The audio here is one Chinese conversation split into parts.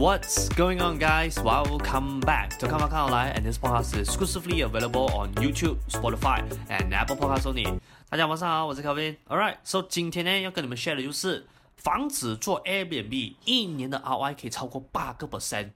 What's going on, guys? Welcome back to Come Come On 来，and this podcast is exclusively available on YouTube, Spotify, and Apple Podcasts only. 大家晚上好，我是 Kevin. Alright, so 今天呢要跟你们 share 的就是房子做 Airbnb 一年的 ROI 可以超过八个 percent，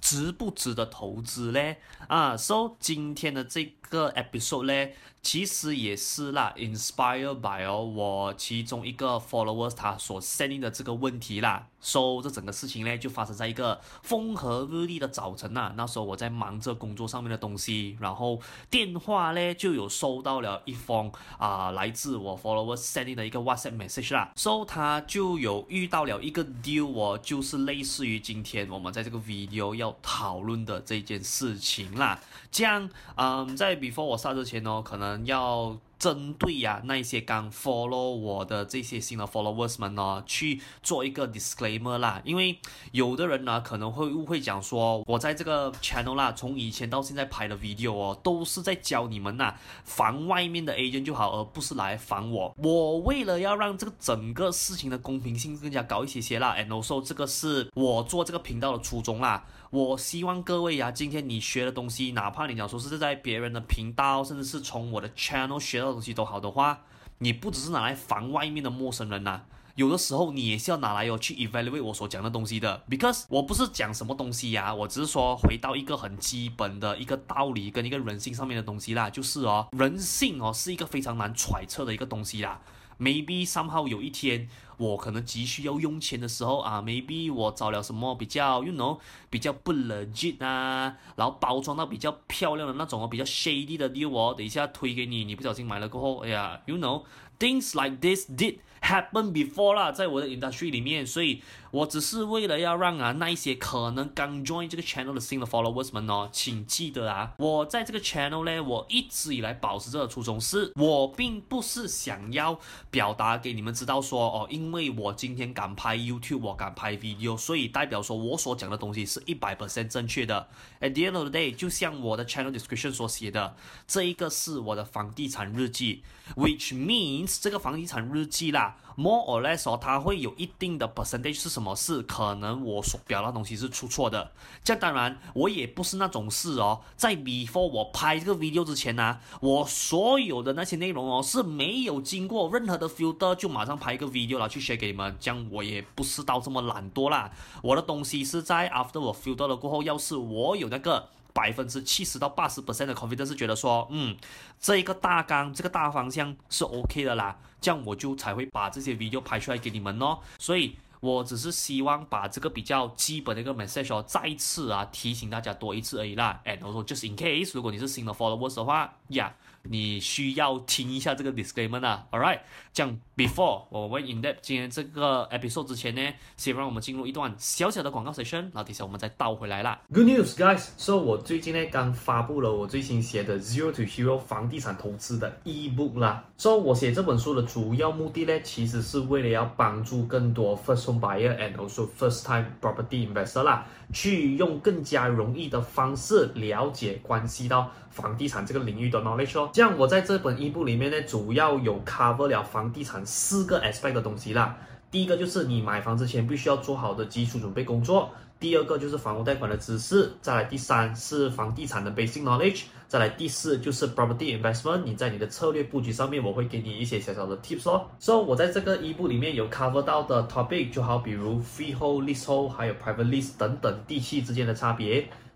值不值得投资嘞？啊、，So 今天的这个 episode 呢，其实也是啦，inspired by，我其中一个 followers 他所 sending 的这个问题啦。So 这整个事情呢，就发生在一个风和日丽的早晨呐、啊。那时候我在忙着工作上面的东西，然后电话呢就有收到了一封啊、来自我 followers sending 的一个 WhatsApp message 啦。So 他就有遇到了一个 deal 哦，就是类似于今天我们在这个 video 要讨论的这件事情啦。这样，嗯，在 before 我上之前哦，可能要。针对呀、那一些刚 follow 我的这些新的 followers 们呢，去做一个 disclaimer 啦。因为有的人呢可能会误会讲说，我在这个 channel 啦，从以前到现在拍的 video 哦，都是在教你们呐，防外面的 agent 就好，而不是来防我。我为了要让这个整个事情的公平性更加高一些些啦，and also 这个是我做这个频道的初衷啦。我希望各位呀，今天你学的东西，哪怕你讲说是在别人的频道，甚至是从我的 channel 学到。东西都好的话，你不只是拿来防外面的陌生人呐、有的时候你也是要拿来哦去 evaluate 我所讲的东西的。Because 我不是讲什么东西呀、我只是说回到一个很基本的一个道理跟一个人性上面的东西啦，就是哦，人性哦是一个非常难揣测的一个东西啦。Maybe somehow 有一天我可能急需要用钱的时候啊，Maybe 我找了什么比较，you know，比较不 legit 啊，然后包装到比较漂亮的那种哦，比较 shady 的 deal 哦，等一下推给你，你不小心买了过后，哎呀，you know，things like this did happen before 啦，在我的 industry 里面，所以我只是为了要让啊那一些可能刚 join 这个 channel 的新的 followers 们哦，请记得啊，我在这个 channel 呢，我一直以来保持这个初衷是，我并不是想要表达给你们知道说哦，因为我今天敢拍 YouTube，我敢拍 video，所以代表说我所讲的东西是一百 percent 正确的。At the end of the day，就像我的 channel description 所写的，这一个是我的房地产日记，which means 这个房地产日记啦。More or less 哦，它会有一定的 percentage 是什么？是可能我所表达东西是出错的。这当然，我也不是那种事哦。在 before 我拍这个 video 之前呢、我所有的那些内容哦是没有经过任何的 filter 就马上拍一个 video 来去 share 给你们。这样我也不是到这么懒惰啦。我的东西是在 after 我 filter 了过后，要是我有那个。百分之七十到八十 percent 的 confidence 是觉得说，嗯，这一个大纲，这个大方向是 OK 的啦，这样我就才会把这些 video 拍出来给你们哦。所以我只是希望把这个比较基本的一个 message 哦，再次啊提醒大家多一次而已啦。And also just in case，如果你是新的 followers 的话，呀、yeah。你需要听一下这个 disclaimer 啊，All right，这样 before 我们 in depth 今天这个 episode 之前呢，先让我们进入一段小小的广告 session，然后等下我们再倒回来啦。Good news guys，so 我最近呢刚发布了我最新写的 Zero to Hero 房地产投资的 ebook 啦。so 我写这本书的主要目的呢，其实是为了要帮助更多 first home buyer and also first time property investor 啦，去用更加容易的方式了解关系到房地产这个领域的 knowledge 哦。这样，我在这本 ebook 里面呢，主要有 cover 了房地产四个 aspect 的东西啦。第一个就是你买房之前必须要做好的基础准备工作；第二个就是房屋贷款的知识；再来第三是房地产的 basic knowledge；再来第四就是 property investment。你在你的策略布局上面，我会给你一些小小的 tips 哦。So 我在这个 ebook 里面有 cover 到的 topic，就好比如 freehold、leasehold，还有 private lease 等等地契之间的差别。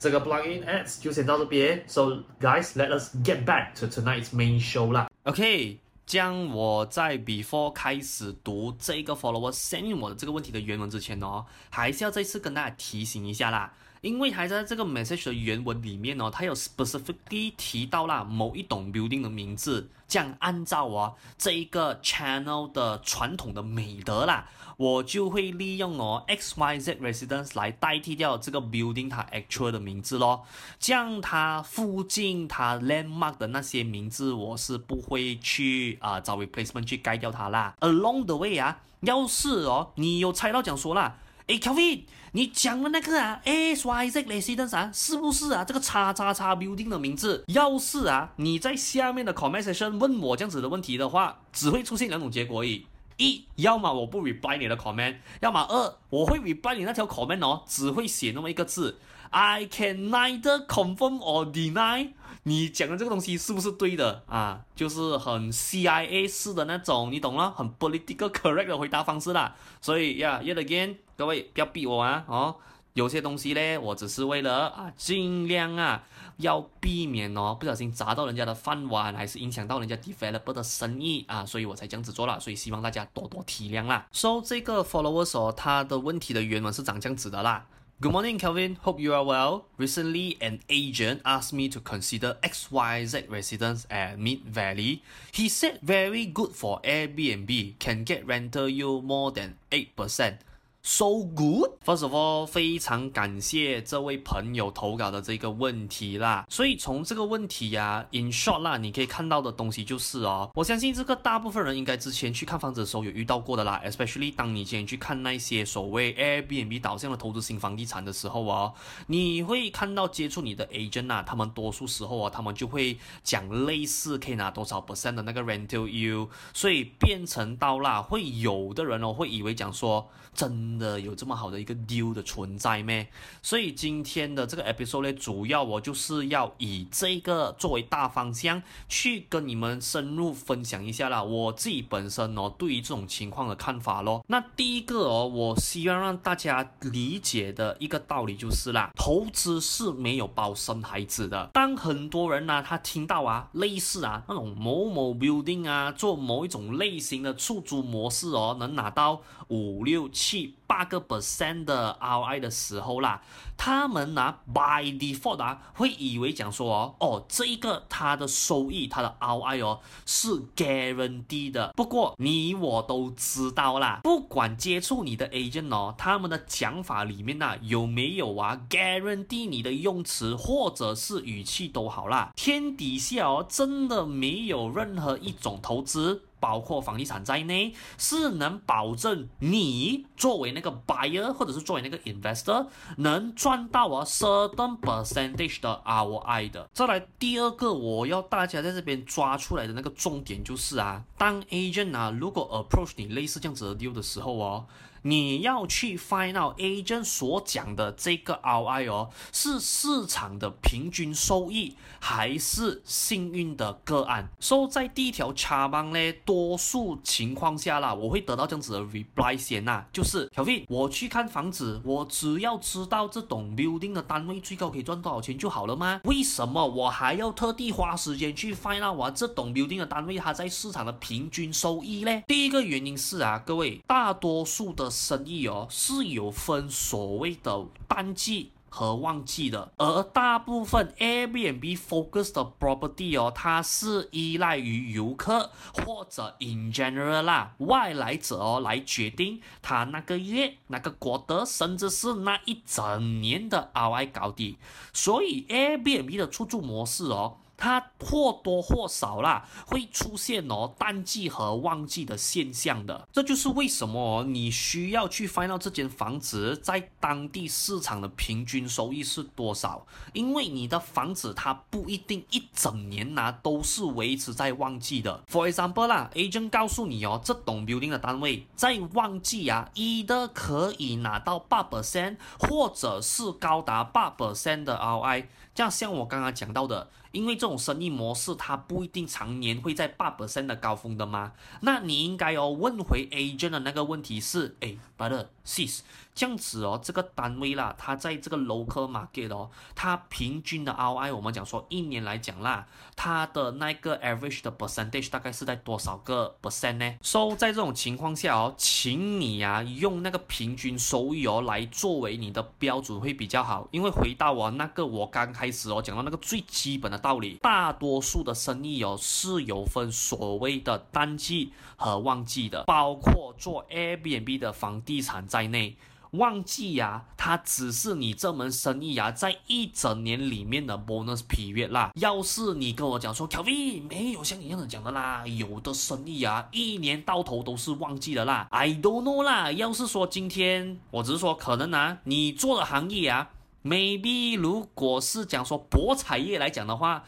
这个 plugin ads 就先到这边，So guys，let us get back to tonight's main show 啦。OK，将我在 before 开始读这个 follower send 我的这个问题的原文之前哦，还是要再次跟大家提醒一下啦。因为还在这个 message 的原文里面哦，它有 specifically 提到了某一栋 building 的名字，这样按照哦这一个 channel 的传统的美德啦，我就会利用哦 X Y Z residence 来代替掉这个 building 它 actual 的名字咯，这样它附近它 landmark 的那些名字我是不会去啊、找 replacement 去盖掉它啦。Along the way 啊，要是哦你有猜到讲说啦。哎，Kevin，你讲的那个啊，S Y Z Residence 啊，是不是啊？这个叉叉叉 building 的名字，要是啊，你在下面的 comment section 问我这样子的问题的话，只会出现两种结果而已：一，要么我不 reply 你的 comment；要么二，我会 reply 你那条 comment 哦，只会写那么一个字：I can neither confirm or deny。你讲的这个东西是不是对的啊？就是很 CIA 式的那种，你懂了，很 political correct 的回答方式啦。所以呀，yet again，各位不要逼我啊！哦，有些东西呢，我只是为了啊，尽量啊，要避免哦，不小心砸到人家的饭碗，还是影响到人家 developer 的生意啊，所以我才这样子做了。所以希望大家多多体谅啦。So 这个 followers 哦，他的问题的原文是长这样子的啦。Good morning, Kelvin. Hope you are well. Recently, an agent asked me to consider XYZ residence at Mid Valley. He said very good for Airbnb, can get rental yield more than 8%. So good. First of all，非常感谢这位朋友投稿的这个问题啦。所以从这个问题呀、啊，in short 啦，你可以看到的东西就是哦，我相信这个大部分人应该之前去看房子的时候有遇到过的啦。Especially 当你今天去看那些所谓 Airbnb 导向的投资型房地产的时候哦，你会看到接触你的 agent 啊，他们多数时候啊，他们就会讲类似可以拿多少 percent 的那个 rental yield，所以变成到啦，会有的人哦会以为讲说真。真的有这么好的一个 deal 的存在咩？所以今天的这个 episode 呢，主要我就是要以这个作为大方向，去跟你们深入分享一下啦。我自己本身哦，对于这种情况的看法咯。那第一个哦，我希望让大家理解的一个道理就是啦，投资是没有包生孩子的。当很多人呢、他听到啊，类似啊那种某某 building 啊，做某一种类型的出租模式哦，能拿到五六七。八个 percent 的 ROI 的时候啦，他们拿 by default 啊，会以为讲说哦，哦，这一个它的收益，它的 ROI 哦是 guarantee 的。不过你我都知道啦，不管接触你的 agent 哦，他们的讲法里面呐有没有啊 guarantee 你的用词或者是语气都好啦，天底下哦真的没有任何一种投资。包括房地产在内，是能保证你作为那个 buyer 或者是作为那个 investor 能赚到啊 certain percentage 的 ROI 的。再来第二个，我要大家在这边抓出来的那个重点就是啊，当 agent 啊如果 approach 你类似这样子的 deal 的时候哦。你要去 find out agent 所讲的这个 ROI 哦，是市场的平均收益，还是幸运的个案？所以在第一条插班呢，多数情况下啦，我会得到这样子的 reply 先呐，就是小飞，我去看房子，我只要知道这栋 building 的单位最高可以赚多少钱就好了吗？为什么我还要特地花时间去 find out 我这栋 building 的单位它在市场的平均收益呢？第一个原因是啊，各位，大多数的生意哦是有分所谓的淡季和旺季的，而大部分 Airbnb focus 的 property 哦，它是依赖于游客或者 in general 啦外来者哦来决定他那个月那个国的甚至是那一整年的 ROI 高低，所以 Airbnb 的出租模式哦。它或多或少啦会出现哦淡季和旺季的现象的。这就是为什么你需要去 find out 这间房子在当地市场的平均收益是多少，因为你的房子它不一定一整年呐都是维持在旺季的。For example 啦，agent 告诉你哦，这栋 building 的单位在旺季啊一的可以拿到八 percent，或者是高达八 percent 的 ROI。这样像我刚刚讲到的。因为这种生意模式，它不一定常年会在八 percent 的高峰的嘛。那你应该哦问回 agent 的那个问题是，哎，brother sis，这样子哦，这个单位啦，它在这个 local market 哦，它平均的 ROI，我们讲说一年来讲啦，它的那个 average 的 percentage 大概是在多少个 percent 呢？So 在这种情况下哦，请你呀、啊、用那个平均收益哦来作为你的标准会比较好。因为回到我那个我刚开始哦讲到那个最基本的。道理，大多数的生意哦是有分所谓的淡季和旺季的，包括做 Airbnb 的房地产在内。旺季呀，它只是你这门生意呀在一整年里面的 bonus period 啦。要是你跟我讲说，Kelvin 没有像你这样子讲的啦，有的生意啊一年到头都是旺季的啦。I don't know 啦。要是说今天，我只是说可能啊，你做的行业啊。Maybe 如果是讲说博彩业来讲的话，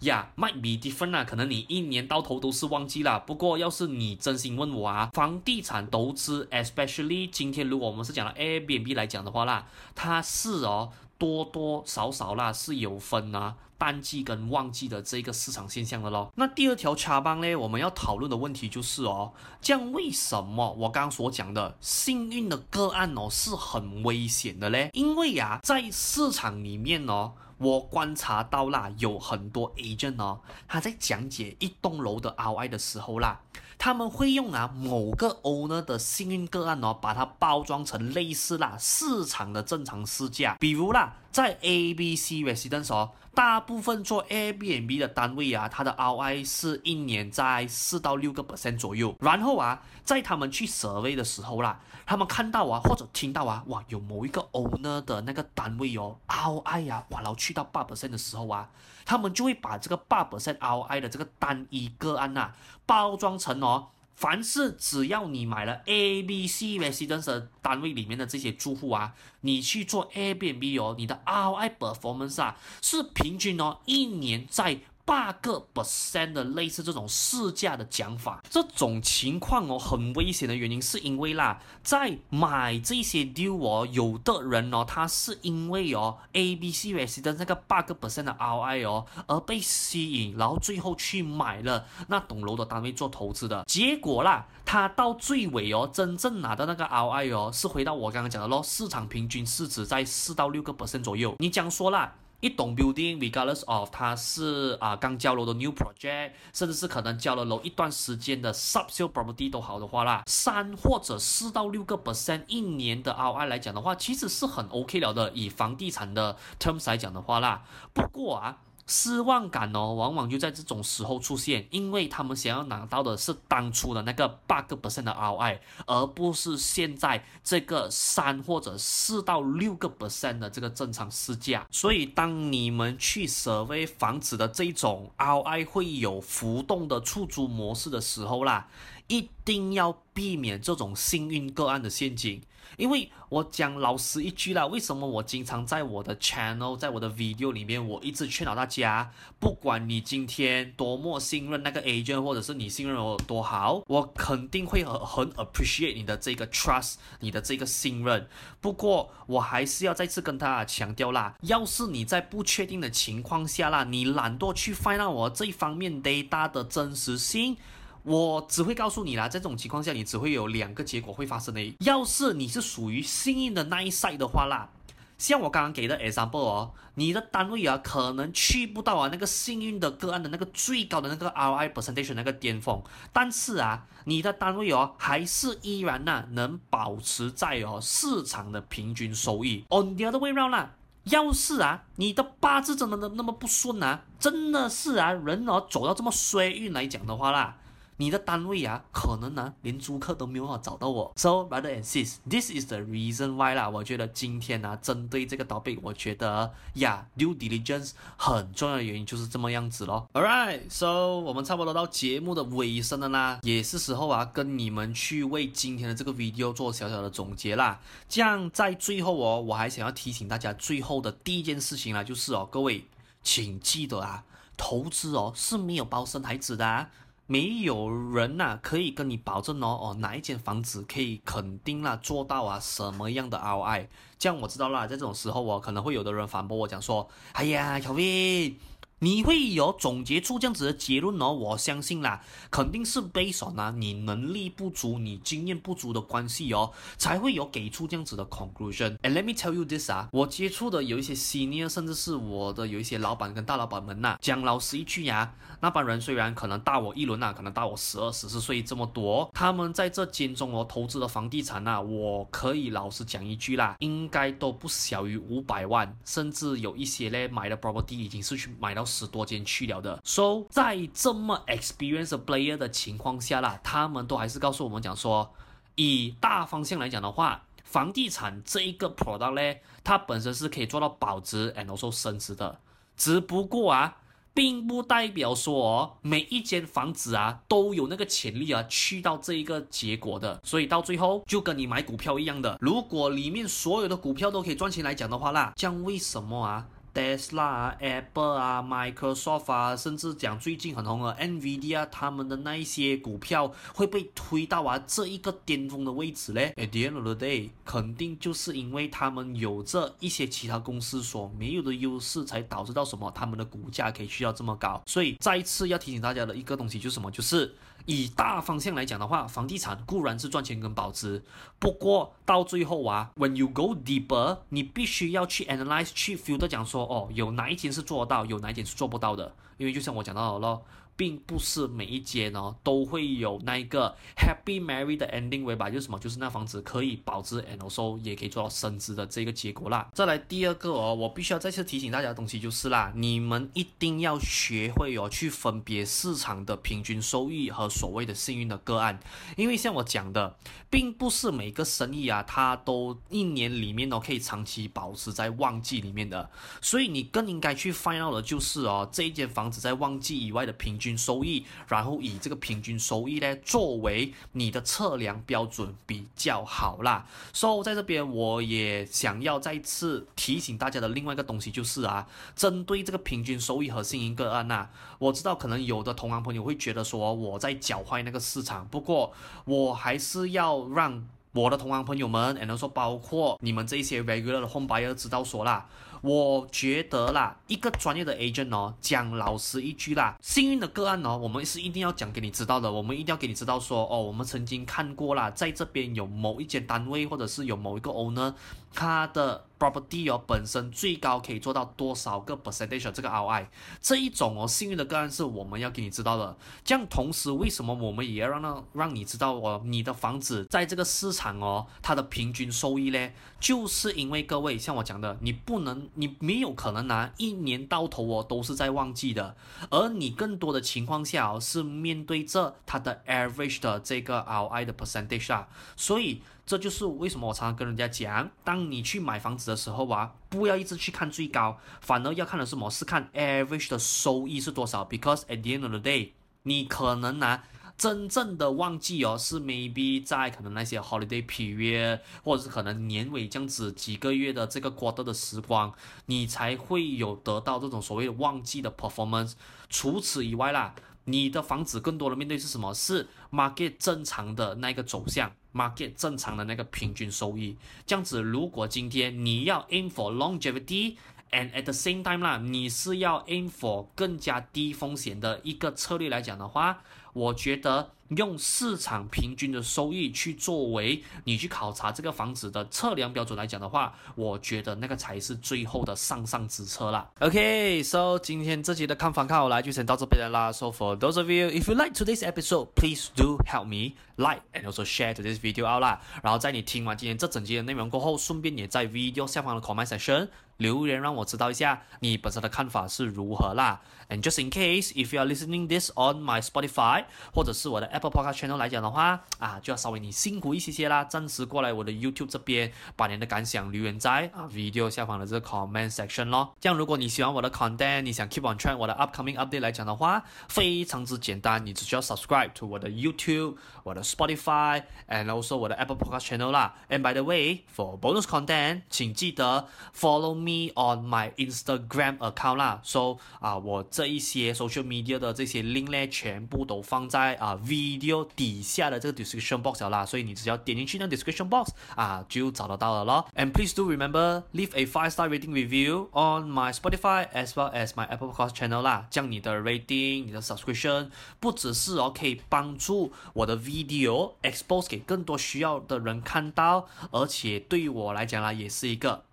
呀、yeah，might be different 啊，可能你一年到头都是旺季啦。不过要是你真心问我啊，房地产投资，especially 今天如果我们是讲了 Airbnb 来讲的话啦，它是哦多多少少啦是有分啊。淡季跟旺季的这个市场现象的咯。那第二条插棒呢，我们要讨论的问题就是哦，这样为什么我刚刚所讲的幸运的个案哦是很危险的嘞？因为呀、啊，在市场里面哦，我观察到啦，有很多 agent 哦，他在讲解一栋楼的 ROI 的时候啦，他们会用啊某个 owner 的幸运个案哦，把它包装成类似啦市场的正常市价，比如啦，在 ABC Residence 哦。大部分做 Airbnb 的单位啊，它的 ROI 是一年在四到六个 percent 左右。然后啊，在他们去 survey 的时候啦，他们看到啊或者听到啊，哇，有某一个 owner 的那个单位哦，ROI 啊，哇，然后去到八 percent 的时候啊，他们就会把这个八 percent ROI 的这个单一个案呐，包装成哦。凡是只要你买了 A、B、C residence 单位里面的这些住户啊，你去做 Airbnb 哦，你的 ROI performance 啊是平均哦一年在。八个 percent 的类似这种市价的讲法，这种情况哦很危险的原因是因为啦，在买这些 deal 哦，有的人哦，他是因为哦 A B C residence 的那个八个 percent 的 ROI 哦而被吸引，然后最后去买了那栋楼的单位做投资的，结果啦，他到最尾哦，真正拿到那个 ROI 哦，是回到我刚刚讲的咯，市场平均市值在四到六个 percent 左右，你讲说啦。一栋 building，regardless of 它是啊刚交楼的 new project，甚至是可能交了楼一段时间的 subsale property 都好的话啦，三或者四到六个 percent 一年的 ROI 来讲的话，其实是很 OK 了的。以房地产的 terms 来讲的话啦，不过啊。失望感哦，往往就在这种时候出现，因为他们想要拿到的是当初的那个八个 percent 的 ROI，而不是现在这个三或者四到六个 percent 的这个正常市价。所以，当你们去 survey 房子的这种 ROI 会有浮动的出租模式的时候啦，一定要避免这种幸运个案的陷阱。因为我讲老实一句啦，为什么我经常在我的 channel，在我的 video 里面，我一直劝导大家，不管你今天多么信任那个 agent，或者是你信任我多好，我肯定会很很 appreciate 你的这个 trust，你的这个信任。不过我还是要再次跟大家强调啦，要是你在不确定的情况下啦，你懒惰去 find 那我这一方面 data 的真实性。我只会告诉你啦，在这种情况下，你只会有两个结果会发生的。要是你是属于幸运的那一 side 的话啦，像我刚刚给的 example 哦，你的单位啊可能去不到啊那个幸运的个案的那个最高的那个 ROI percentage 那个巅峰，但是啊，你的单位哦还是依然呐、啊、能保持在哦市场的平均收益。On the other way round 啦，要是啊你的八字真的那那么不顺啊，真的是啊人哦走到这么衰运来讲的话啦。你的单位啊，可能呢连租客都没有办法找到我。So rather insist, this is the reason why 啦。我觉得今天呢，针对这个 topic，我觉得呀，due diligence 很重要的原因就是这么样子咯。Alright, so 我们差不多到节目的尾声了啦，也是时候啊，跟你们去为今天的这个 video 做小小的总结啦。这样在最后哦，我还想要提醒大家，最后的第一件事情啦，就是哦，各位请记得啊，投资哦是没有包生孩子的啊。没有人呐、可以跟你保证哦哦哪一间房子可以肯定啦做到啊什么样的 ROI，这样我知道啦，在这种时候我可能会有的人反驳我讲说，哎呀，小薇。你会有总结出这样子的结论哦，我相信啦，肯定是 based on 啊，你能力不足、你经验不足的关系哦，才会有给出这样子的 conclusion。And let me tell you this 啊，我接触的有一些 senior，甚至是我的有一些老板跟大老板们呐、讲老实一句呀、啊，那帮人虽然可能大我一轮啊，可能大我十二、十四岁这么多，他们在这间中哦投资的房地产呐、我可以老实讲一句啦，应该都不小于五百万，甚至有一些嘞买的 property 已经是去买到。十多间去了的，so 在这么 experienced player 的情况下啦，他们都还是告诉我们讲说，以大方向来讲的话，房地产这一个 product 呢，它本身是可以做到保值 and also 升值的，只不过啊，并不代表说哦，每一间房子啊都有那个潜力啊去到这一个结果的，所以到最后就跟你买股票一样的，如果里面所有的股票都可以赚钱来讲的话啦，这样为什么啊？？Tesla 啊，Apple 啊，Microsoft 啊，甚至讲最近很红的 Nvidia，他们的那一些股票会被推到啊这一个巅峰的位置嘞。At the end of the day，肯定就是因为他们有着一些其他公司所没有的优势，才导致到什么他们的股价可以去到这么高。所以再一次要提醒大家的一个东西就是什么，就是以大方向来讲的话，房地产固然是赚钱跟保值，不过到最后啊，when you go deeper，你必须要去 analyze 去 filter 讲说。哦，有哪一间是做到，有哪一间是做不到的？因为就像我讲到的咯。并不是每一间哦都会有那一个 happy married 的 ending way 吧，就是什么，就是那房子可以保值，and also 也可以做到升值的这个结果啦。再来第二个哦，我必须要再次提醒大家的东西就是啦，你们一定要学会哦去分别市场的平均收益和所谓的幸运的个案，因为像我讲的，并不是每个生意啊，它都一年里面哦可以长期保持在旺季里面的，所以你更应该去 find out 的就是哦这一间房子在旺季以外的平均。收益，然后以这个平均收益呢作为你的测量标准比较好啦。所以在这边我也想要再次提醒大家的另外一个东西就是啊，针对这个平均收益和幸运个案呐，我知道可能有的同行朋友会觉得说我在搅坏那个市场，不过我还是要让我的同行朋友们，也能说包括你们这些 regular 的 home buyer 知道说啦。我觉得啦，一个专业的 agent 哦，讲老实一句啦，幸运的个案哦，我们是一定要讲给你知道的，我们一定要给你知道说，哦，我们曾经看过啦，在这边有某一间单位，或者是有某一个 owner，它的。Property 哦，本身最高可以做到多少个 percentage 这个 ROI，这一种哦幸运的个案是我们要给你知道的。这样同时，为什么我们也要让让让你知道哦，你的房子在这个市场哦，它的平均收益呢？就是因为各位像我讲的，你不能，你没有可能拿一年到头哦都是在旺季的，而你更多的情况下哦是面对着它的 average 的这个 ROI 的 percentage 啊，所以。这就是为什么我常常跟人家讲，当你去买房子的时候啊，不要一直去看最高，反而要看的是什么？是看 average 的收益是多少。Because at the end of the day，你可能呢、真正的旺季哦，是 maybe 在可能那些 holiday period，或者是可能年尾这样子几个月的这个 quarter 的时光，你才会有得到这种所谓的旺季的 performance。除此以外啦。你的房子更多的面对是什么？是 market 正常的那个走向，market 正常的那个平均收益。这样子，如果今天你要 aim for longevity and at the same time 啦，你是要 aim for 更加低风险的一个策略来讲的话，我觉得。用市场平均的收益去作为你去考察这个房子的测量标准来讲的话，我觉得那个才是最后的上上之策啦。OK，so 今天这集的看房看好来就先到这边了啦。So for those of you if you like today's episode, please do help me like and also share today's video out 啦。然后在你听完今天这整集的内容过后，顺便也在 video 下方的 comment section。留言让我知道一下你本身的看法是如何啦。And just in case if you are listening this on my Spotify 或者是我的 Apple Podcast channel 来讲的话，啊，就要稍微你辛苦一些些啦，暂时过来我的 YouTube 这边把你的感想留言在啊 video 下方的这个 comment section 咯。这样如果你喜欢我的 content，你想 keep on track 我的 upcoming update 来讲的话，非常之简单，你只需要 subscribe to 我的 YouTube、我的 Spotify，and also 我的 Apple Podcast channel 啦。And by the way，for bonus content，请记得 follow me on my Instagram account 啦。So 啊，我这一些 social media 的这些 link 咧，全部都放在啊 video 底下的这个 description box 啦，所以你只要点进去那 description box 啊，就找得到了咯。And please do remember leave a five star rating review on my Spotify as well as my Apple Podcast channel 啦。这样你的 rating、你的 subscription 不只是哦可以帮助我的 video expose 给更多需要的人看到，而且对于我来讲啦，也是一个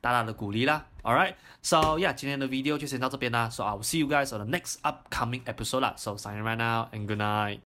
大大的鼓励啦。Alright, so yeah，今天的 video 就先到这边啦。So I will see you guys on the next upcoming episode 啦。So signing right now and good night.